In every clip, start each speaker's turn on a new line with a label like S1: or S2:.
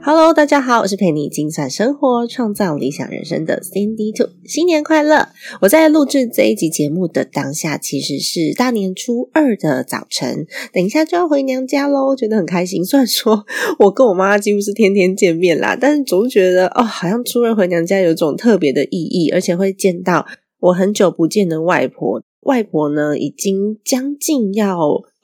S1: Hello，大家好，我是陪你精算生活、创造理想人生的 Cindy Two，新年快乐！我在录制这一集节目的当下，其实是大年初二的早晨，等一下就要回娘家喽，觉得很开心。虽然说 我跟我妈几乎是天天见面啦，但是总觉得哦，好像初二回娘家有种特别的意义，而且会见到我很久不见的外婆。外婆呢，已经将近要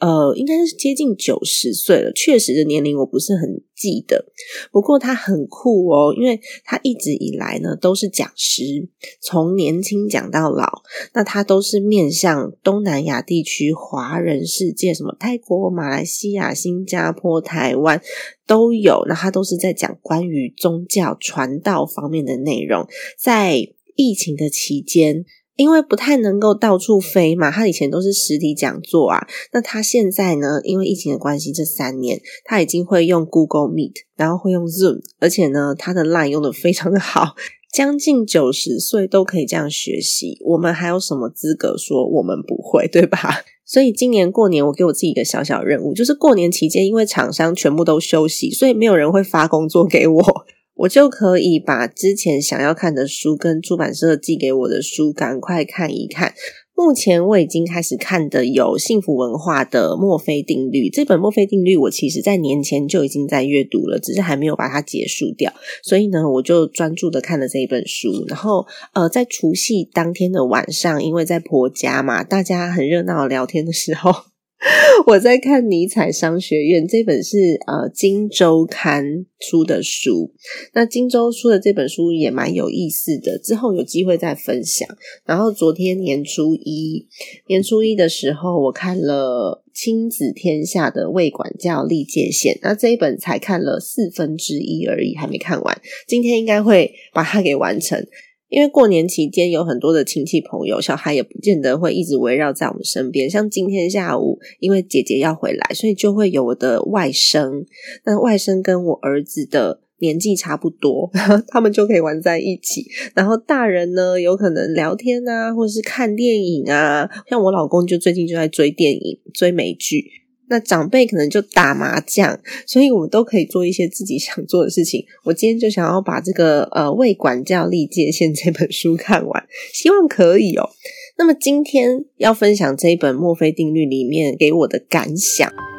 S1: 呃，应该是接近九十岁了。确实的年龄我不是很记得，不过他很酷哦，因为他一直以来呢都是讲师，从年轻讲到老。那他都是面向东南亚地区华人世界，什么泰国、马来西亚、新加坡、台湾都有。那他都是在讲关于宗教传道方面的内容。在疫情的期间。因为不太能够到处飞嘛，他以前都是实体讲座啊。那他现在呢？因为疫情的关系，这三年他已经会用 Google Meet，然后会用 Zoom，而且呢，他的 Line 用的非常的好。将近九十岁都可以这样学习，我们还有什么资格说我们不会，对吧？所以今年过年，我给我自己一个小小任务，就是过年期间，因为厂商全部都休息，所以没有人会发工作给我。我就可以把之前想要看的书跟出版社寄给我的书赶快看一看。目前我已经开始看的有幸福文化的墨菲定律这本墨菲定律，我其实在年前就已经在阅读了，只是还没有把它结束掉。所以呢，我就专注的看了这一本书。然后呃，在除夕当天的晚上，因为在婆家嘛，大家很热闹聊天的时候。我在看尼采商学院这本是呃《金周刊》出的书，那《金周》出的这本书也蛮有意思的，之后有机会再分享。然后昨天年初一，年初一的时候，我看了《亲子天下》的未管教立界限，那这一本才看了四分之一而已，还没看完。今天应该会把它给完成。因为过年期间有很多的亲戚朋友，小孩也不见得会一直围绕在我们身边。像今天下午，因为姐姐要回来，所以就会有我的外甥。那外甥跟我儿子的年纪差不多，他们就可以玩在一起。然后大人呢，有可能聊天啊，或者是看电影啊。像我老公就最近就在追电影、追美剧。那长辈可能就打麻将，所以我们都可以做一些自己想做的事情。我今天就想要把这个呃《为管教立界限》这本书看完，希望可以哦。那么今天要分享这一本墨菲定律里面给我的感想。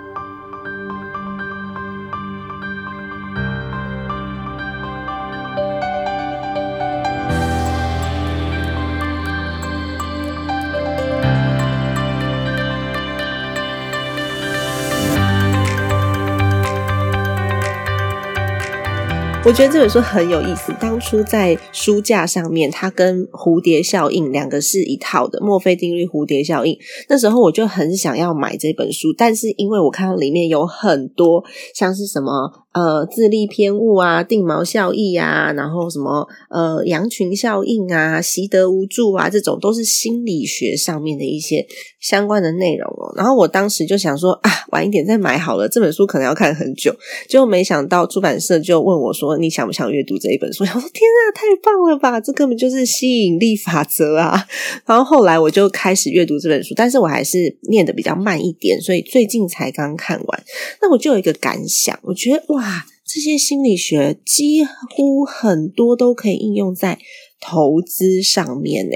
S1: 我觉得这本书很有意思。当初在书架上面，它跟蝴蝶效应两个是一套的，墨菲定律、蝴蝶效应。那时候我就很想要买这本书，但是因为我看到里面有很多像是什么。呃，自利偏误啊，定锚效益啊，然后什么呃，羊群效应啊，习得无助啊，这种都是心理学上面的一些相关的内容哦。然后我当时就想说啊，晚一点再买好了，这本书可能要看很久。结果没想到出版社就问我说：“你想不想阅读这一本书？” 我说：“天啊，太棒了吧！这根本就是吸引力法则啊！”然后后来我就开始阅读这本书，但是我还是念的比较慢一点，所以最近才刚看完。那我就有一个感想，我觉得哇。啊，这些心理学几乎很多都可以应用在投资上面呢。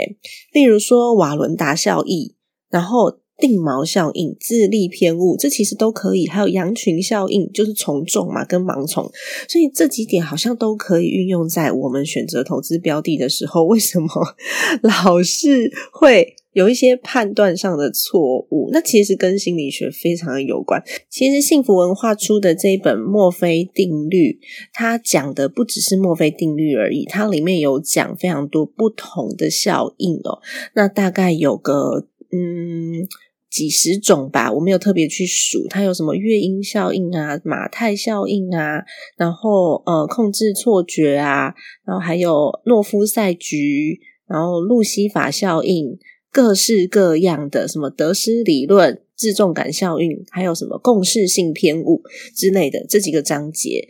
S1: 例如说瓦伦达效应，然后定锚效应、自利偏误，这其实都可以。还有羊群效应，就是从众嘛，跟盲从。所以这几点好像都可以运用在我们选择投资标的的时候。为什么 老是会？有一些判断上的错误，那其实跟心理学非常的有关。其实幸福文化出的这一本墨菲定律，它讲的不只是墨菲定律而已，它里面有讲非常多不同的效应哦。那大概有个嗯。几十种吧，我没有特别去数。它有什么月音效应啊、马太效应啊，然后呃控制错觉啊，然后还有诺夫赛局，然后路西法效应，各式各样的什么得失理论、自重感效应，还有什么共识性偏误之类的这几个章节。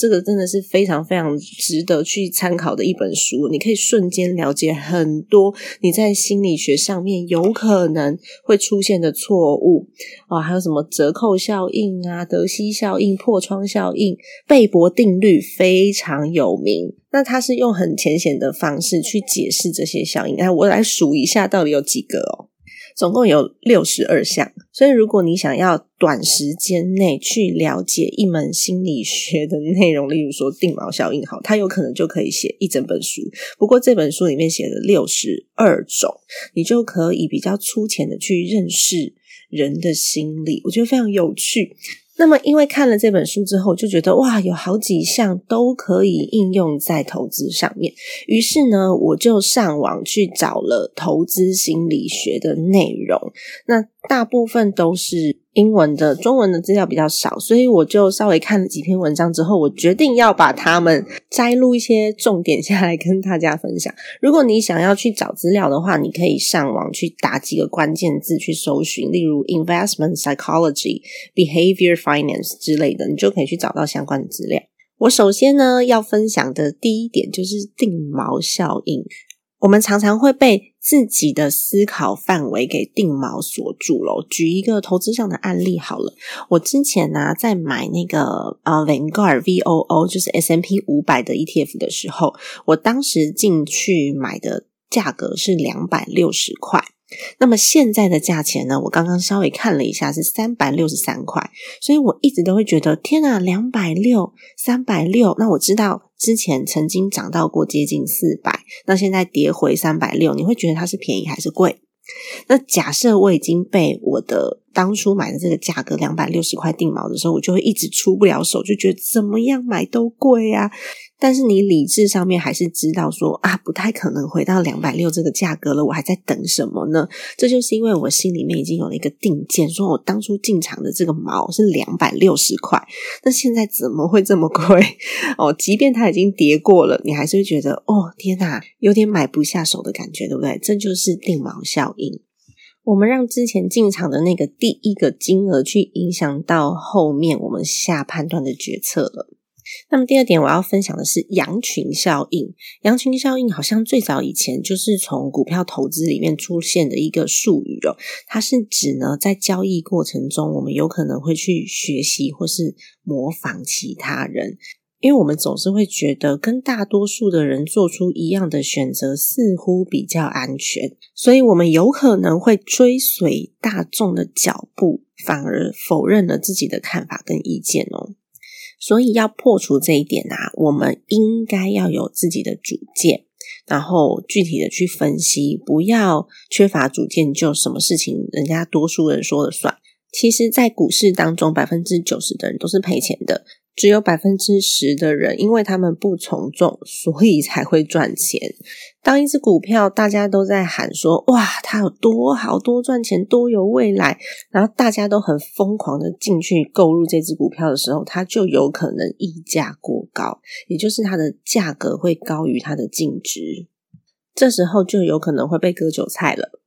S1: 这个真的是非常非常值得去参考的一本书，你可以瞬间了解很多你在心理学上面有可能会出现的错误啊，还有什么折扣效应啊、德西效应、破窗效应、贝博定律非常有名。那它是用很浅显的方式去解释这些效应。哎，我来数一下，到底有几个哦？总共有六十二项，所以如果你想要短时间内去了解一门心理学的内容，例如说定锚效应，好，它有可能就可以写一整本书。不过这本书里面写了六十二种，你就可以比较粗浅的去认识人的心理，我觉得非常有趣。那么，因为看了这本书之后，就觉得哇，有好几项都可以应用在投资上面。于是呢，我就上网去找了投资心理学的内容。那大部分都是英文的，中文的资料比较少，所以我就稍微看了几篇文章之后，我决定要把它们摘录一些重点下来跟大家分享。如果你想要去找资料的话，你可以上网去打几个关键字去搜寻，例如 investment psychology、behavior finance 之类的，你就可以去找到相关的资料。我首先呢要分享的第一点就是定锚效应。我们常常会被自己的思考范围给定锚锁住了。举一个投资上的案例好了，我之前呢在买那个呃 Vanguard V O O 就是 S M P 五百的 E T F 的时候，我当时进去买的价格是两百六十块。那么现在的价钱呢？我刚刚稍微看了一下，是三百六十三块。所以我一直都会觉得，天啊，两百六、三百六。那我知道之前曾经涨到过接近四百，那现在跌回三百六，你会觉得它是便宜还是贵？那假设我已经被我的当初买的这个价格两百六十块定锚的时候，我就会一直出不了手，就觉得怎么样买都贵啊。但是你理智上面还是知道说啊，不太可能回到两百六这个价格了，我还在等什么呢？这就是因为我心里面已经有了一个定见，说我当初进场的这个毛是两百六十块，那现在怎么会这么贵？哦，即便它已经跌过了，你还是会觉得哦，天哪，有点买不下手的感觉，对不对？这就是定毛效应。我们让之前进场的那个第一个金额去影响到后面我们下判断的决策了。那么第二点，我要分享的是羊群效应。羊群效应好像最早以前就是从股票投资里面出现的一个术语哦。它是指呢，在交易过程中，我们有可能会去学习或是模仿其他人，因为我们总是会觉得跟大多数的人做出一样的选择似乎比较安全，所以我们有可能会追随大众的脚步，反而否认了自己的看法跟意见哦。所以要破除这一点啊，我们应该要有自己的主见，然后具体的去分析，不要缺乏主见就什么事情人家多数人说了算。其实，在股市当中，百分之九十的人都是赔钱的。只有百分之十的人，因为他们不从众，所以才会赚钱。当一只股票大家都在喊说“哇，它有多好多赚钱，多有未来”，然后大家都很疯狂的进去购入这只股票的时候，它就有可能溢价过高，也就是它的价格会高于它的净值，这时候就有可能会被割韭菜了。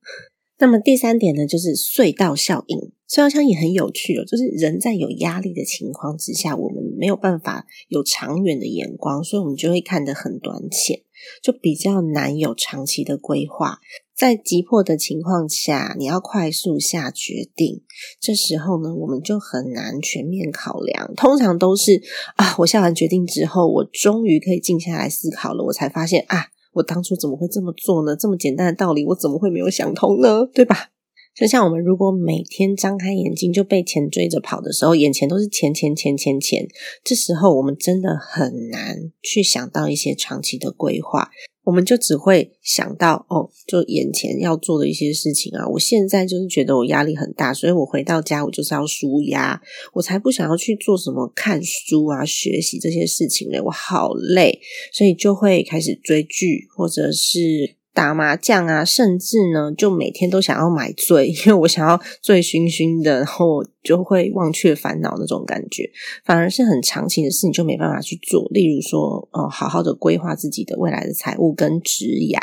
S1: 那么第三点呢，就是隧道效应。隧道效应也很有趣哦，就是人在有压力的情况之下，我们没有办法有长远的眼光，所以我们就会看得很短浅，就比较难有长期的规划。在急迫的情况下，你要快速下决定，这时候呢，我们就很难全面考量。通常都是啊，我下完决定之后，我终于可以静下来思考了，我才发现啊。我当初怎么会这么做呢？这么简单的道理，我怎么会没有想通呢？对吧？就像我们如果每天张开眼睛就被钱追着跑的时候，眼前都是钱钱钱钱钱，这时候我们真的很难去想到一些长期的规划。我们就只会想到哦，就眼前要做的一些事情啊。我现在就是觉得我压力很大，所以我回到家我就是要舒压，我才不想要去做什么看书啊、学习这些事情嘞。我好累，所以就会开始追剧，或者是打麻将啊，甚至呢，就每天都想要买醉，因为我想要醉醺醺的，然后就会忘却烦恼那种感觉，反而是很长期的事，你就没办法去做。例如说，呃，好好的规划自己的未来的财务跟职涯，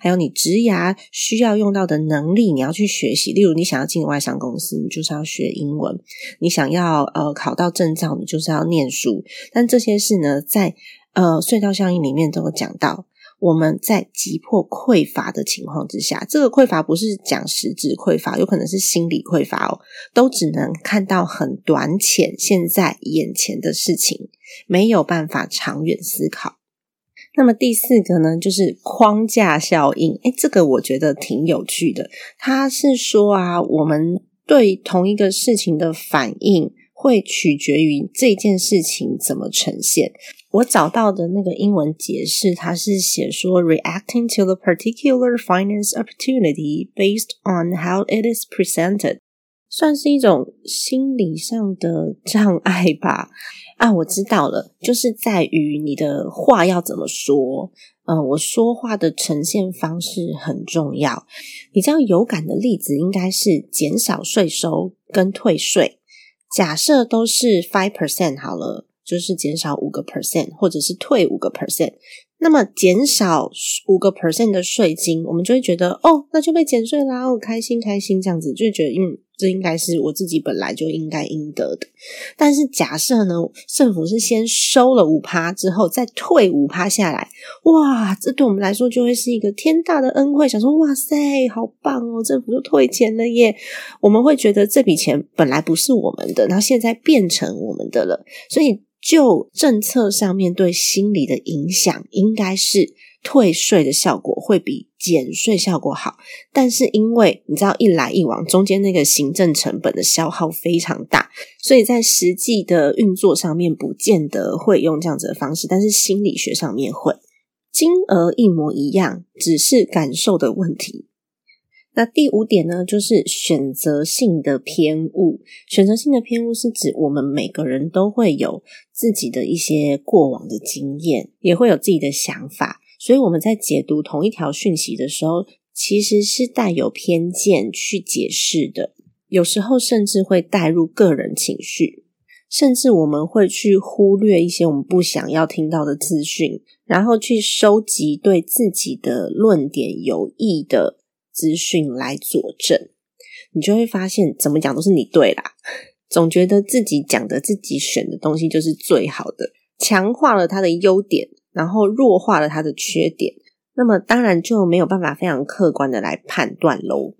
S1: 还有你职涯需要用到的能力，你要去学习。例如，你想要进外商公司，你就是要学英文；你想要呃考到证照，你就是要念书。但这些事呢，在呃隧道效应里面都有讲到。我们在急迫匮乏的情况之下，这个匮乏不是讲实质匮乏，有可能是心理匮乏哦，都只能看到很短浅，现在眼前的事情，没有办法长远思考。那么第四个呢，就是框架效应。诶，这个我觉得挺有趣的。他是说啊，我们对同一个事情的反应。会取决于这件事情怎么呈现。我找到的那个英文解释，它是写说：reacting to the particular finance opportunity based on how it is presented，算是一种心理上的障碍吧。啊，我知道了，就是在于你的话要怎么说。嗯，我说话的呈现方式很重要。比较有感的例子应该是减少税收跟退税。假设都是 five percent 好了，就是减少五个 percent，或者是退五个 percent。那么减少五个 percent 的税金，我们就会觉得哦，那就被减税啦，哦，开心开心这样子，就觉得嗯，这应该是我自己本来就应该应得的。但是假设呢，政府是先收了五趴之后再退五趴下来，哇，这对我们来说就会是一个天大的恩惠。想说哇塞，好棒哦，政府就退钱了耶！我们会觉得这笔钱本来不是我们的，然后现在变成我们的了，所以。就政策上面对心理的影响，应该是退税的效果会比减税效果好。但是因为你知道一来一往中间那个行政成本的消耗非常大，所以在实际的运作上面不见得会用这样子的方式，但是心理学上面会，金额一模一样，只是感受的问题。那第五点呢，就是选择性的偏误。选择性的偏误是指我们每个人都会有自己的一些过往的经验，也会有自己的想法，所以我们在解读同一条讯息的时候，其实是带有偏见去解释的。有时候甚至会带入个人情绪，甚至我们会去忽略一些我们不想要听到的资讯，然后去收集对自己的论点有益的。资讯来佐证，你就会发现怎么讲都是你对啦。总觉得自己讲的、自己选的东西就是最好的，强化了他的优点，然后弱化了他的缺点。那么当然就没有办法非常客观的来判断喽。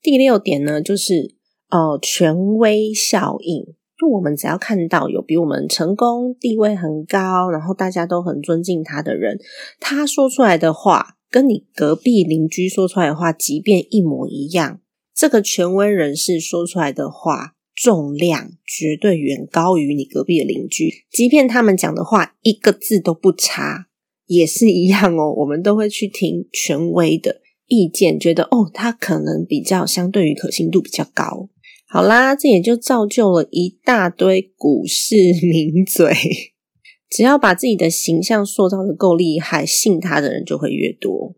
S1: 第六点呢，就是呃权威效应。就我们只要看到有比我们成功、地位很高，然后大家都很尊敬他的人，他说出来的话。跟你隔壁邻居说出来的话，即便一模一样，这个权威人士说出来的话重量绝对远高于你隔壁的邻居。即便他们讲的话一个字都不差，也是一样哦。我们都会去听权威的意见，觉得哦，他可能比较相对于可信度比较高。好啦，这也就造就了一大堆股市 名嘴。只要把自己的形象塑造的够厉害，信他的人就会越多。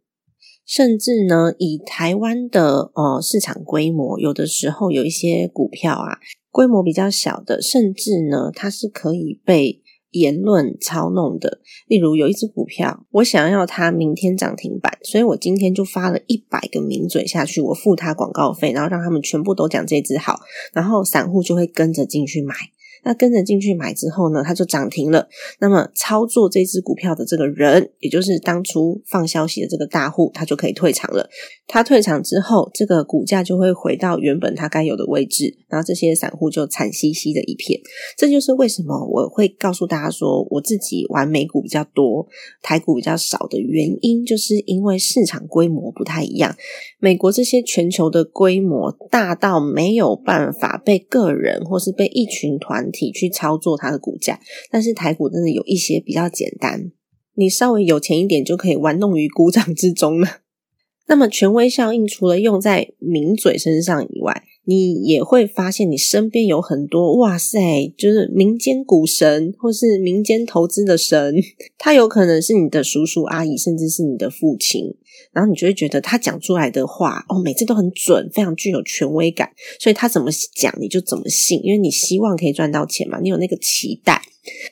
S1: 甚至呢，以台湾的呃市场规模，有的时候有一些股票啊，规模比较小的，甚至呢，它是可以被言论操弄的。例如有一只股票，我想要它明天涨停板，所以我今天就发了一百个名嘴下去，我付他广告费，然后让他们全部都讲这只好，然后散户就会跟着进去买。那跟着进去买之后呢，它就涨停了。那么操作这只股票的这个人，也就是当初放消息的这个大户，他就可以退场了。他退场之后，这个股价就会回到原本它该有的位置，然后这些散户就惨兮兮的一片。这就是为什么我会告诉大家说，我自己玩美股比较多，台股比较少的原因，就是因为市场规模不太一样。美国这些全球的规模大到没有办法被个人或是被一群团体去操作它的股价，但是台股真的有一些比较简单，你稍微有钱一点就可以玩弄于股掌之中了。那么权威效应除了用在名嘴身上以外，你也会发现你身边有很多哇塞，就是民间股神或是民间投资的神，他有可能是你的叔叔阿姨，甚至是你的父亲。然后你就会觉得他讲出来的话哦，每次都很准，非常具有权威感，所以他怎么讲你就怎么信，因为你希望可以赚到钱嘛，你有那个期待。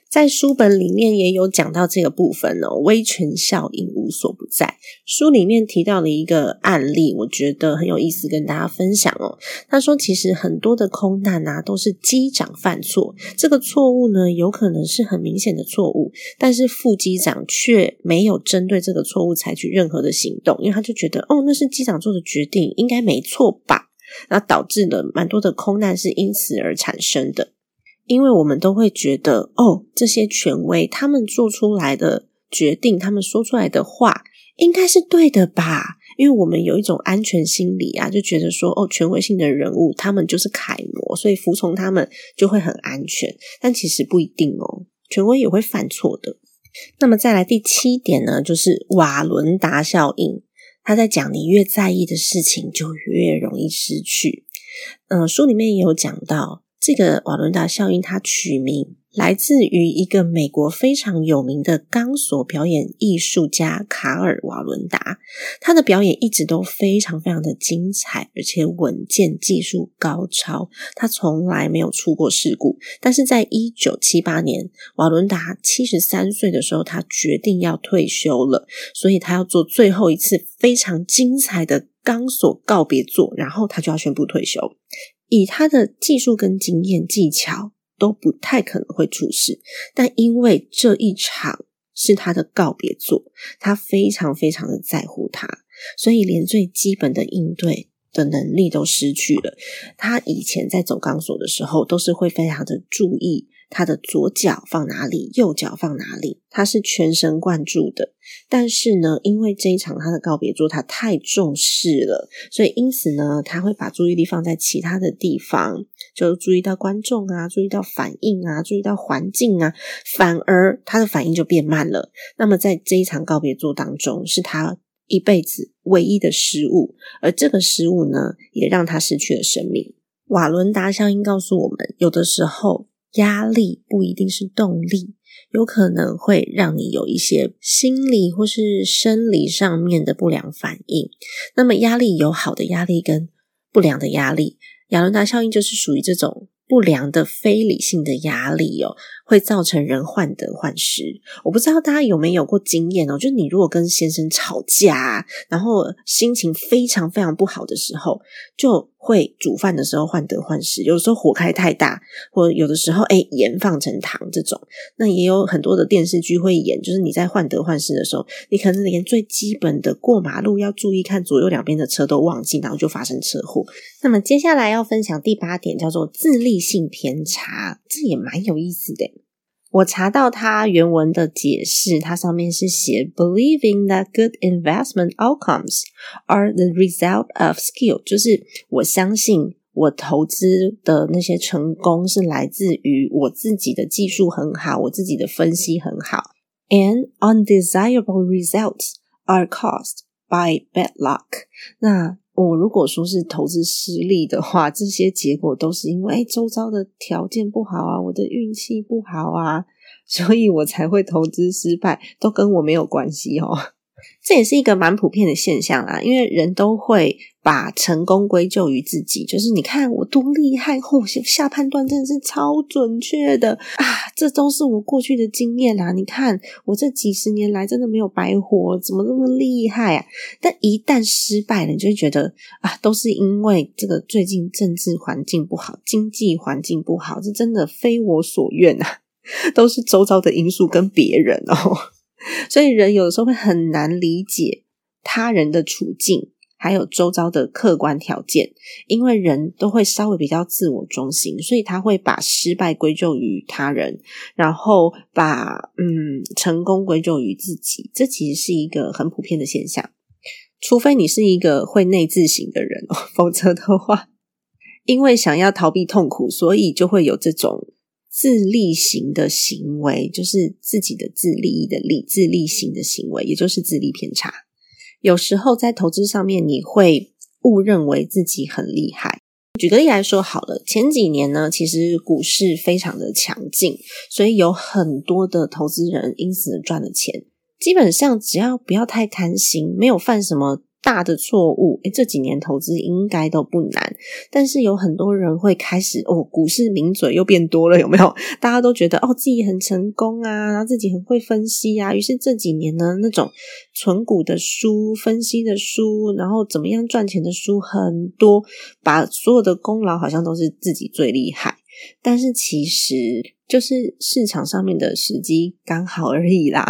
S1: 在书本里面也有讲到这个部分哦，威权效应无所不在。书里面提到了一个案例，我觉得很有意思，跟大家分享哦。他说，其实很多的空难啊，都是机长犯错，这个错误呢，有可能是很明显的错误，但是副机长却没有针对这个错误采取任何的行动，因为他就觉得，哦，那是机长做的决定，应该没错吧？那导致了蛮多的空难是因此而产生的。因为我们都会觉得，哦，这些权威他们做出来的决定，他们说出来的话，应该是对的吧？因为我们有一种安全心理啊，就觉得说，哦，权威性的人物，他们就是楷模，所以服从他们就会很安全。但其实不一定哦，权威也会犯错的。那么再来第七点呢，就是瓦伦达效应。他在讲，你越在意的事情，就越容易失去。嗯，书里面也有讲到。这个瓦伦达效应，它取名来自于一个美国非常有名的钢索表演艺术家卡尔瓦伦达。他的表演一直都非常非常的精彩，而且稳健，技术高超。他从来没有出过事故。但是在一九七八年，瓦伦达七十三岁的时候，他决定要退休了，所以他要做最后一次非常精彩的钢索告别作，然后他就要宣布退休。以他的技术跟经验技巧都不太可能会出事，但因为这一场是他的告别作，他非常非常的在乎他，所以连最基本的应对的能力都失去了。他以前在走钢索的时候，都是会非常的注意。他的左脚放哪里，右脚放哪里，他是全神贯注的。但是呢，因为这一场他的告别作，他太重视了，所以因此呢，他会把注意力放在其他的地方，就注意到观众啊，注意到反应啊，注意到环境啊，反而他的反应就变慢了。那么在这一场告别作当中，是他一辈子唯一的失误，而这个失误呢，也让他失去了生命。瓦伦达效应告诉我们，有的时候。压力不一定是动力，有可能会让你有一些心理或是生理上面的不良反应。那么，压力有好的压力跟不良的压力，亚伦达效应就是属于这种。不良的非理性的压力哦，会造成人患得患失。我不知道大家有没有过经验哦，就是你如果跟先生吵架，然后心情非常非常不好的时候，就会煮饭的时候患得患失。有时候火开太大，或有的时候哎盐放成糖这种。那也有很多的电视剧会演，就是你在患得患失的时候，你可能连最基本的过马路要注意看左右两边的车都忘记，然后就发生车祸。那么接下来要分享第八点，叫做自立性偏差，这也蛮有意思的。我查到它原文的解释，它上面是写：believing that good investment outcomes are the result of skill，就是我相信我投资的那些成功是来自于我自己的技术很好，我自己的分析很好。And undesirable results are caused by bad luck。那我如果说是投资失利的话，这些结果都是因为周遭的条件不好啊，我的运气不好啊，所以我才会投资失败，都跟我没有关系哦。这也是一个蛮普遍的现象啦，因为人都会把成功归咎于自己，就是你看我多厉害，我下判断真的是超准确的啊，这都是我过去的经验啊。你看我这几十年来真的没有白活，怎么那么厉害啊？但一旦失败了，你就会觉得啊，都是因为这个最近政治环境不好，经济环境不好，这真的非我所愿啊，都是周遭的因素跟别人哦。所以人有的时候会很难理解他人的处境，还有周遭的客观条件，因为人都会稍微比较自我中心，所以他会把失败归咎于他人，然后把嗯成功归咎于自己。这其实是一个很普遍的现象，除非你是一个会内自省的人，否则的话，因为想要逃避痛苦，所以就会有这种。自利型的行为就是自己的自利益的利，自利型的行为也就是自利偏差。有时候在投资上面，你会误认为自己很厉害，举个例来说好了，前几年呢，其实股市非常的强劲，所以有很多的投资人因此赚了钱。基本上只要不要太贪心，没有犯什么。大的错误，诶这几年投资应该都不难，但是有很多人会开始哦，股市名嘴又变多了，有没有？大家都觉得哦，自己很成功啊，然后自己很会分析啊，于是这几年呢，那种存股的书、分析的书，然后怎么样赚钱的书很多，把所有的功劳好像都是自己最厉害，但是其实。就是市场上面的时机刚好而已啦，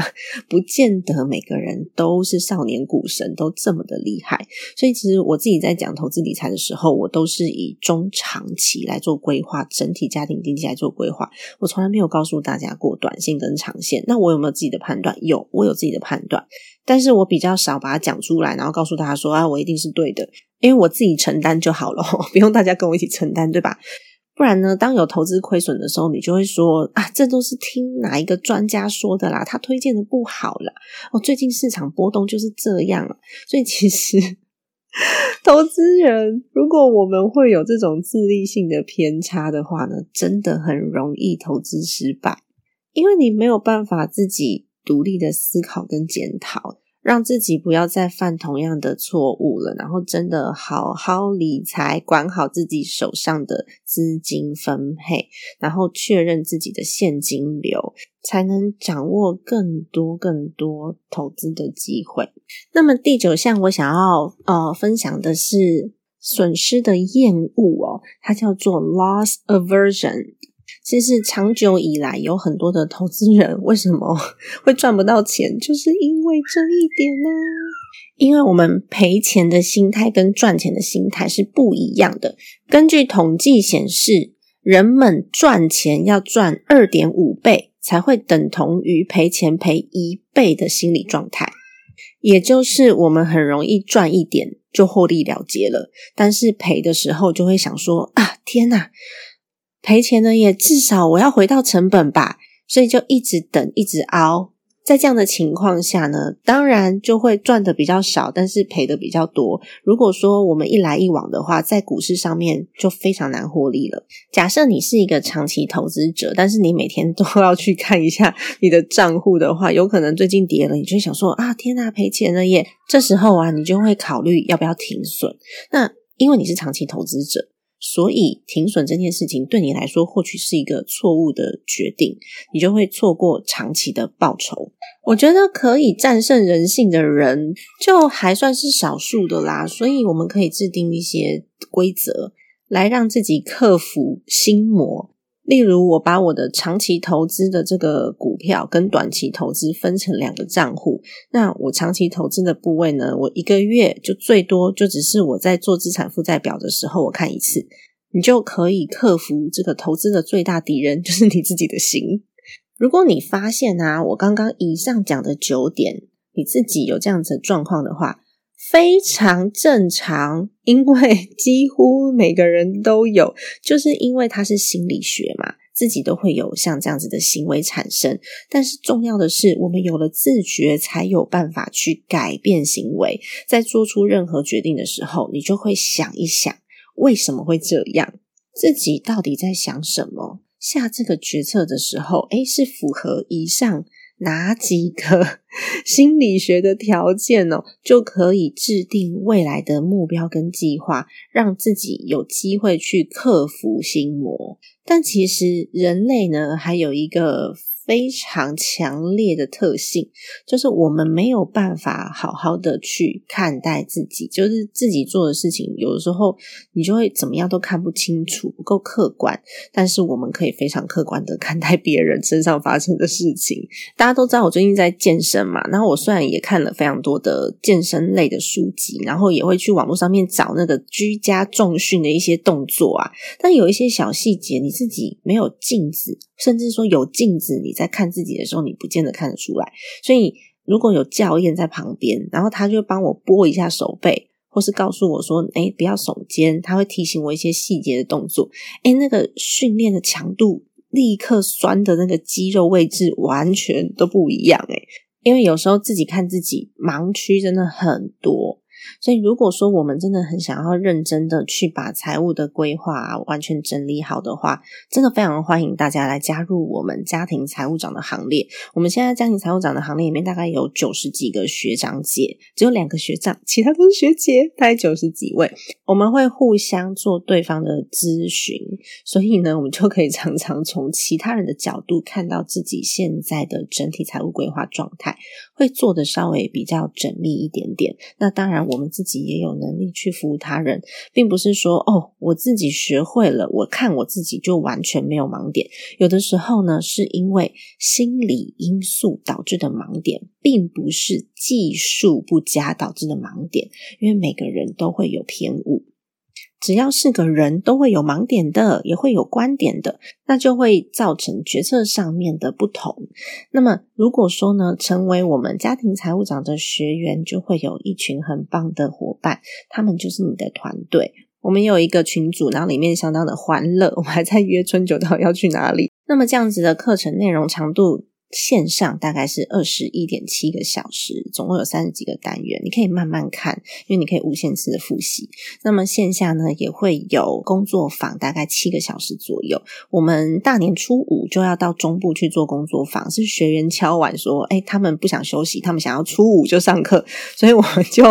S1: 不见得每个人都是少年股神，都这么的厉害。所以其实我自己在讲投资理财的时候，我都是以中长期来做规划，整体家庭经济来做规划。我从来没有告诉大家过短线跟长线。那我有没有自己的判断？有，我有自己的判断，但是我比较少把它讲出来，然后告诉大家说啊，我一定是对的，因为我自己承担就好了，不用大家跟我一起承担，对吧？不然呢？当有投资亏损的时候，你就会说啊，这都是听哪一个专家说的啦，他推荐的不好啦。哦，最近市场波动就是这样。所以其实 投资人，如果我们会有这种自立性的偏差的话呢，真的很容易投资失败，因为你没有办法自己独立的思考跟检讨。让自己不要再犯同样的错误了，然后真的好好理财，管好自己手上的资金分配，然后确认自己的现金流，才能掌握更多更多投资的机会。那么第九项，我想要呃分享的是损失的厌恶哦，它叫做 loss aversion。其实长久以来，有很多的投资人为什么 会赚不到钱，就是因为这一点呢？因为我们赔钱的心态跟赚钱的心态是不一样的。根据统计显示，人们赚钱要赚二点五倍，才会等同于赔钱赔一倍的心理状态。也就是我们很容易赚一点就获利了结了，但是赔的时候就会想说啊，天哪！赔钱呢，也至少我要回到成本吧，所以就一直等，一直熬。在这样的情况下呢，当然就会赚的比较少，但是赔的比较多。如果说我们一来一往的话，在股市上面就非常难获利了。假设你是一个长期投资者，但是你每天都要去看一下你的账户的话，有可能最近跌了，你就想说啊，天呐，赔钱了耶！这时候啊，你就会考虑要不要停损。那因为你是长期投资者。所以停损这件事情对你来说或许是一个错误的决定，你就会错过长期的报酬。我觉得可以战胜人性的人就还算是少数的啦，所以我们可以制定一些规则来让自己克服心魔。例如，我把我的长期投资的这个股票跟短期投资分成两个账户。那我长期投资的部位呢，我一个月就最多就只是我在做资产负债表的时候我看一次，你就可以克服这个投资的最大敌人就是你自己的心。如果你发现啊，我刚刚以上讲的九点，你自己有这样子的状况的话。非常正常，因为几乎每个人都有，就是因为它是心理学嘛，自己都会有像这样子的行为产生。但是重要的是，我们有了自觉，才有办法去改变行为。在做出任何决定的时候，你就会想一想，为什么会这样？自己到底在想什么？下这个决策的时候，诶，是符合以上。哪几个心理学的条件哦，就可以制定未来的目标跟计划，让自己有机会去克服心魔。但其实人类呢，还有一个。非常强烈的特性，就是我们没有办法好好的去看待自己，就是自己做的事情，有的时候你就会怎么样都看不清楚，不够客观。但是我们可以非常客观的看待别人身上发生的事情。大家都知道我最近在健身嘛，然后我虽然也看了非常多的健身类的书籍，然后也会去网络上面找那个居家重训的一些动作啊，但有一些小细节你自己没有镜子，甚至说有镜子你。在看自己的时候，你不见得看得出来。所以，如果有教练在旁边，然后他就帮我拨一下手背，或是告诉我说：“哎，不要耸肩。”他会提醒我一些细节的动作。哎，那个训练的强度，立刻酸的那个肌肉位置完全都不一样。哎，因为有时候自己看自己盲区真的很多。所以，如果说我们真的很想要认真的去把财务的规划完全整理好的话，真的非常欢迎大家来加入我们家庭财务长的行列。我们现在家庭财务长的行列里面，大概有九十几个学长姐，只有两个学长，其他都是学姐，大概九十几位。我们会互相做对方的咨询，所以呢，我们就可以常常从其他人的角度看到自己现在的整体财务规划状态，会做的稍微比较缜密一点点。那当然，我们自己也有能力去服务他人，并不是说哦，我自己学会了，我看我自己就完全没有盲点。有的时候呢，是因为心理因素导致的盲点，并不是技术不佳导致的盲点。因为每个人都会有偏误，只要是个人都会有盲点的，也会有观点的，那就会造成决策上面的不同。那么，如果说呢，成为我们家庭财务长的学员，就会有一群很棒的伙伴，他们就是你的团队。我们有一个群组，然后里面相当的欢乐，我们还在约春酒，到要去哪里？那么这样子的课程内容长度。线上大概是二十一点七个小时，总共有三十几个单元，你可以慢慢看，因为你可以无限次的复习。那么线下呢，也会有工作坊，大概七个小时左右。我们大年初五就要到中部去做工作坊，是学员敲碗说，哎，他们不想休息，他们想要初五就上课，所以我们就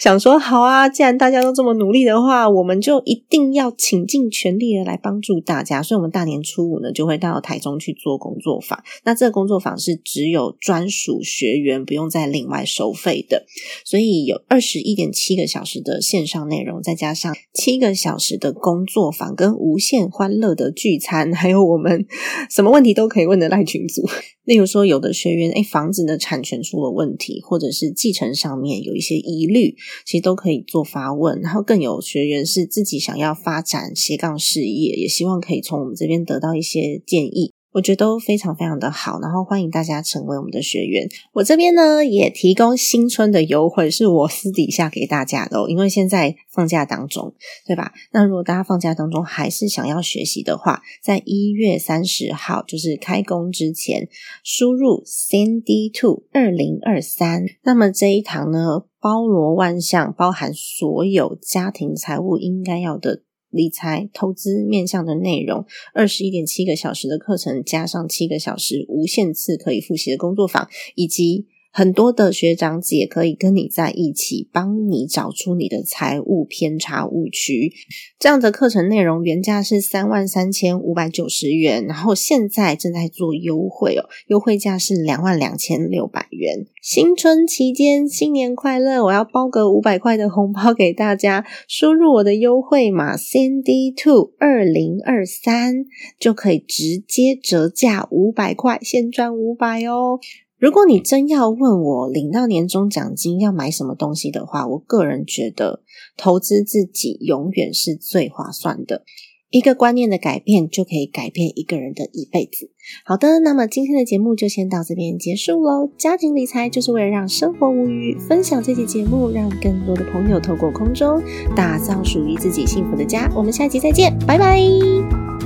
S1: 想说，好啊，既然大家都这么努力的话，我们就一定要倾尽全力的来帮助大家。所以，我们大年初五呢，就会到台中去做工作坊。那这个工作。作坊是只有专属学员，不用再另外收费的，所以有二十一点七个小时的线上内容，再加上七个小时的工作坊，跟无限欢乐的聚餐，还有我们 什么问题都可以问的赖群组。例如说，有的学员哎，房子的产权出了问题，或者是继承上面有一些疑虑，其实都可以做发问。然后更有学员是自己想要发展斜杠事业，也希望可以从我们这边得到一些建议。我觉得都非常非常的好，然后欢迎大家成为我们的学员。我这边呢也提供新春的优惠，是我私底下给大家的，因为现在放假当中，对吧？那如果大家放假当中还是想要学习的话，在一月三十号就是开工之前，输入 Cindy Two 二零二三，那么这一堂呢包罗万象，包含所有家庭财务应该要的。理财投资面向的内容，二十一点七个小时的课程，加上七个小时无限次可以复习的工作坊，以及。很多的学长姐可以跟你在一起，帮你找出你的财务偏差误区。这样的课程内容原价是三万三千五百九十元，然后现在正在做优惠哦，优惠价是两万两千六百元。新春期间，新年快乐！我要包个五百块的红包给大家，输入我的优惠码 Cindy Two 二零二三，就可以直接折价五百块，现赚五百哦。如果你真要问我领到年终奖金要买什么东西的话，我个人觉得投资自己永远是最划算的。一个观念的改变就可以改变一个人的一辈子。好的，那么今天的节目就先到这边结束喽。家庭理财就是为了让生活无虞，分享这期节目，让更多的朋友透过空中打造属于自己幸福的家。我们下期再见，拜拜。